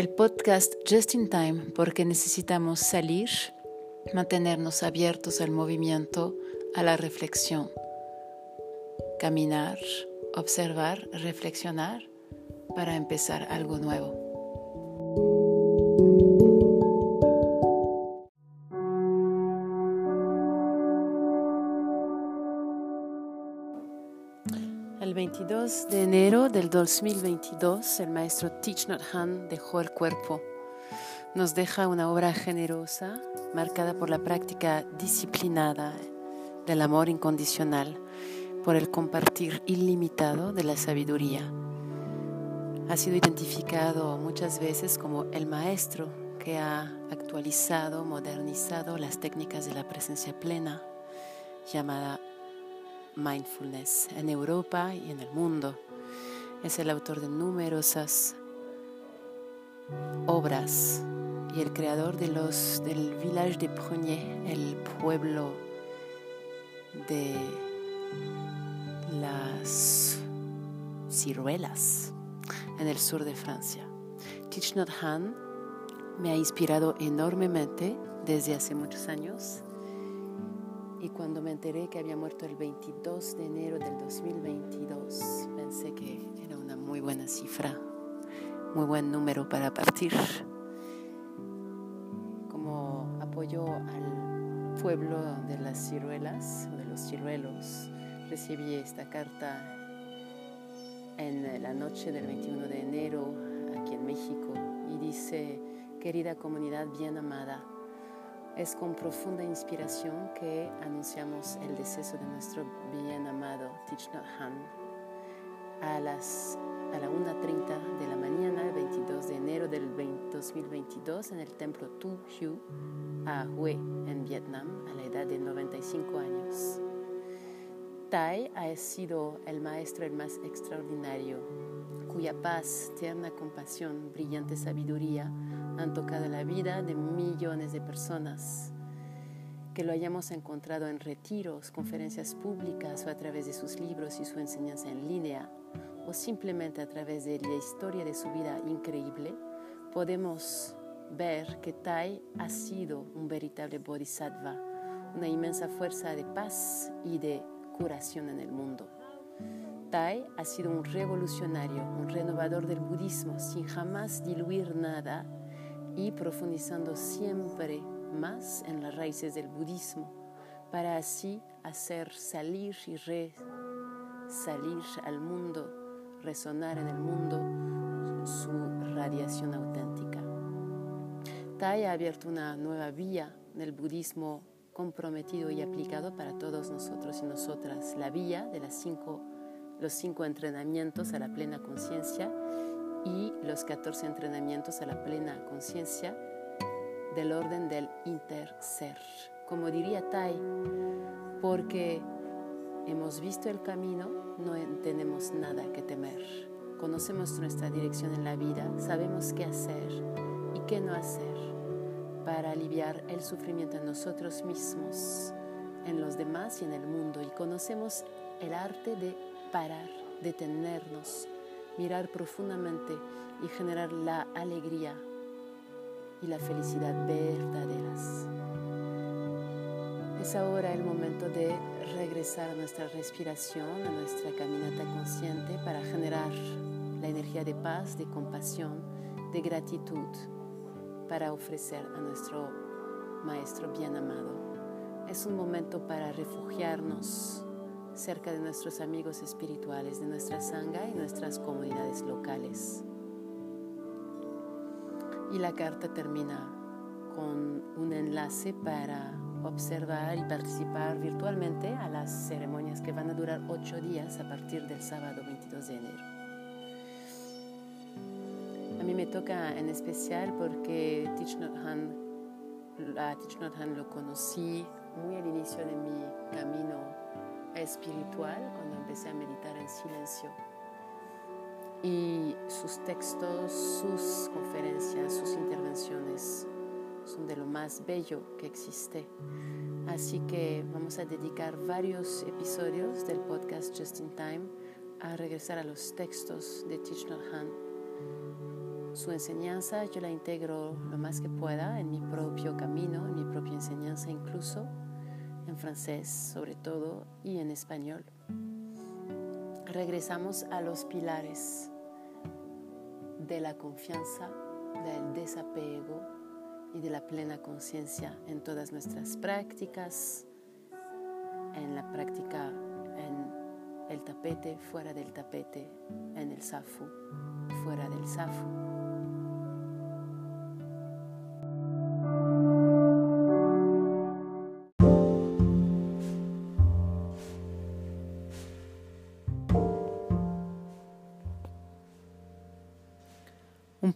El podcast Just in Time porque necesitamos salir, mantenernos abiertos al movimiento, a la reflexión, caminar, observar, reflexionar para empezar algo nuevo. 22 de enero del 2022, el maestro Thich Nhat Hanh dejó el cuerpo. Nos deja una obra generosa, marcada por la práctica disciplinada del amor incondicional, por el compartir ilimitado de la sabiduría. Ha sido identificado muchas veces como el maestro que ha actualizado, modernizado las técnicas de la presencia plena, llamada mindfulness en Europa y en el mundo. Es el autor de numerosas obras y el creador de los, del village de Prunier, el pueblo de las ciruelas en el sur de Francia. Thich Hanh me ha inspirado enormemente desde hace muchos años y cuando me enteré que había muerto el 22 de enero del 2022, pensé que era una muy buena cifra, muy buen número para partir. Como apoyo al pueblo de las ciruelas, de los ciruelos, recibí esta carta en la noche del 21 de enero aquí en México y dice, querida comunidad bien amada, es con profunda inspiración que anunciamos el deceso de nuestro bien amado Thich Nhat Hanh a las a la 1.30 de la mañana, el 22 de enero del 2022, en el templo Tu Hiu, a Hue, en Vietnam, a la edad de 95 años. Tai ha sido el maestro el más extraordinario, cuya paz, tierna compasión, brillante sabiduría han tocado la vida de millones de personas. Que lo hayamos encontrado en retiros, conferencias públicas o a través de sus libros y su enseñanza en línea, o simplemente a través de la historia de su vida increíble, podemos ver que Tai ha sido un veritable bodhisattva, una inmensa fuerza de paz y de curación en el mundo. Tai ha sido un revolucionario, un renovador del budismo sin jamás diluir nada y profundizando siempre más en las raíces del budismo para así hacer salir y salir al mundo, resonar en el mundo su radiación auténtica. Tai ha abierto una nueva vía del budismo comprometido y aplicado para todos nosotros y nosotras, la vía de las cinco, los cinco entrenamientos a la plena conciencia y los 14 entrenamientos a la plena conciencia del orden del interser. Como diría Tai, porque hemos visto el camino, no tenemos nada que temer. Conocemos nuestra dirección en la vida, sabemos qué hacer y qué no hacer para aliviar el sufrimiento en nosotros mismos, en los demás y en el mundo. Y conocemos el arte de parar, detenernos, mirar profundamente y generar la alegría y la felicidad verdaderas. Es ahora el momento de regresar a nuestra respiración, a nuestra caminata consciente para generar la energía de paz, de compasión, de gratitud para ofrecer a nuestro Maestro bien amado. Es un momento para refugiarnos cerca de nuestros amigos espirituales, de nuestra sangha y nuestras comunidades locales. Y la carta termina con un enlace para observar y participar virtualmente a las ceremonias que van a durar ocho días a partir del sábado 22 de enero. A mí me toca en especial porque Thich Nhat Hanh, a Thich Hanh lo conocí muy al inicio de mi camino espiritual cuando empecé a meditar en silencio. Y sus textos, sus conferencias, sus intervenciones son de lo más bello que existe. Así que vamos a dedicar varios episodios del podcast Just in Time a regresar a los textos de Thich Nhat su enseñanza yo la integro lo más que pueda en mi propio camino, en mi propia enseñanza incluso, francés sobre todo y en español. Regresamos a los pilares de la confianza, del desapego y de la plena conciencia en todas nuestras prácticas, en la práctica en el tapete, fuera del tapete, en el zafu, fuera del zafu.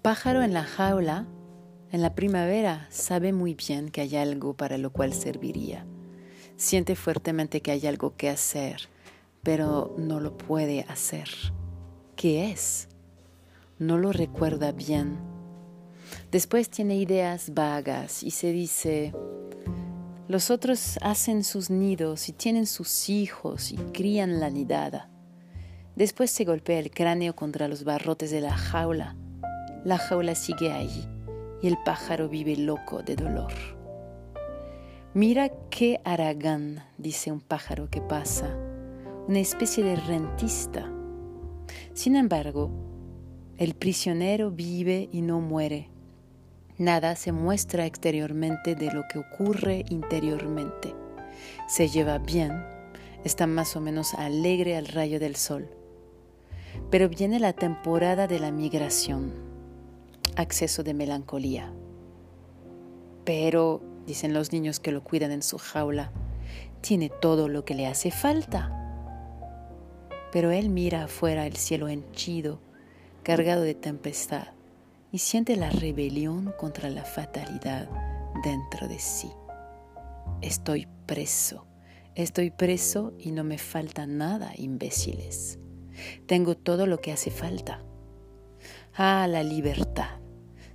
Pájaro en la jaula, en la primavera, sabe muy bien que hay algo para lo cual serviría. Siente fuertemente que hay algo que hacer, pero no lo puede hacer. ¿Qué es? No lo recuerda bien. Después tiene ideas vagas y se dice, los otros hacen sus nidos y tienen sus hijos y crían la nidada. Después se golpea el cráneo contra los barrotes de la jaula la jaula sigue allí y el pájaro vive loco de dolor. Mira qué aragán, dice un pájaro que pasa, una especie de rentista. Sin embargo, el prisionero vive y no muere. Nada se muestra exteriormente de lo que ocurre interiormente. Se lleva bien, está más o menos alegre al rayo del sol. Pero viene la temporada de la migración acceso de melancolía. Pero, dicen los niños que lo cuidan en su jaula, tiene todo lo que le hace falta. Pero él mira afuera el cielo henchido, cargado de tempestad, y siente la rebelión contra la fatalidad dentro de sí. Estoy preso, estoy preso y no me falta nada, imbéciles. Tengo todo lo que hace falta. Ah, la libertad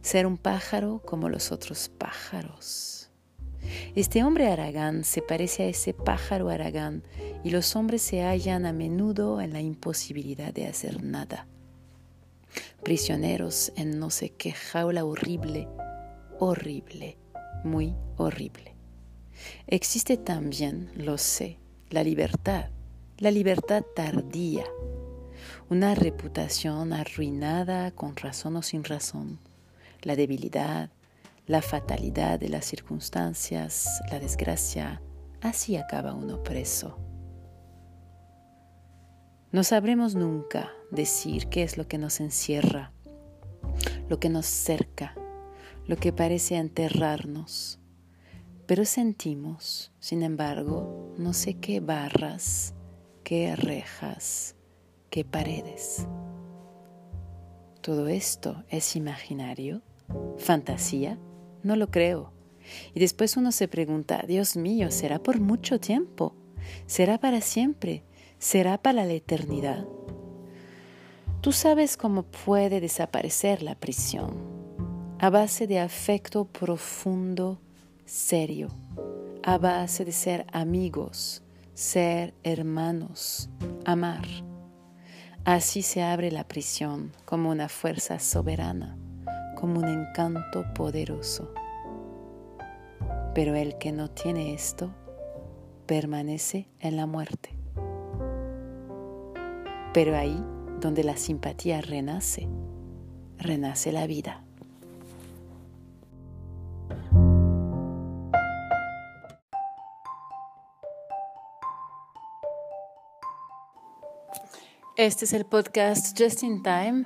ser un pájaro como los otros pájaros. Este hombre Aragán se parece a ese pájaro Aragán y los hombres se hallan a menudo en la imposibilidad de hacer nada. Prisioneros en no sé qué jaula horrible, horrible, muy horrible. Existe también, lo sé, la libertad, la libertad tardía, una reputación arruinada con razón o sin razón, la debilidad, la fatalidad de las circunstancias, la desgracia, así acaba uno preso. No sabremos nunca decir qué es lo que nos encierra, lo que nos cerca, lo que parece enterrarnos, pero sentimos, sin embargo, no sé qué barras, qué rejas, qué paredes. ¿Todo esto es imaginario? ¿Fantasía? No lo creo. Y después uno se pregunta, Dios mío, ¿será por mucho tiempo? ¿Será para siempre? ¿Será para la eternidad? Tú sabes cómo puede desaparecer la prisión, a base de afecto profundo, serio, a base de ser amigos, ser hermanos, amar. Así se abre la prisión como una fuerza soberana como un encanto poderoso. Pero el que no tiene esto permanece en la muerte. Pero ahí donde la simpatía renace, renace la vida. Este es el podcast Just in Time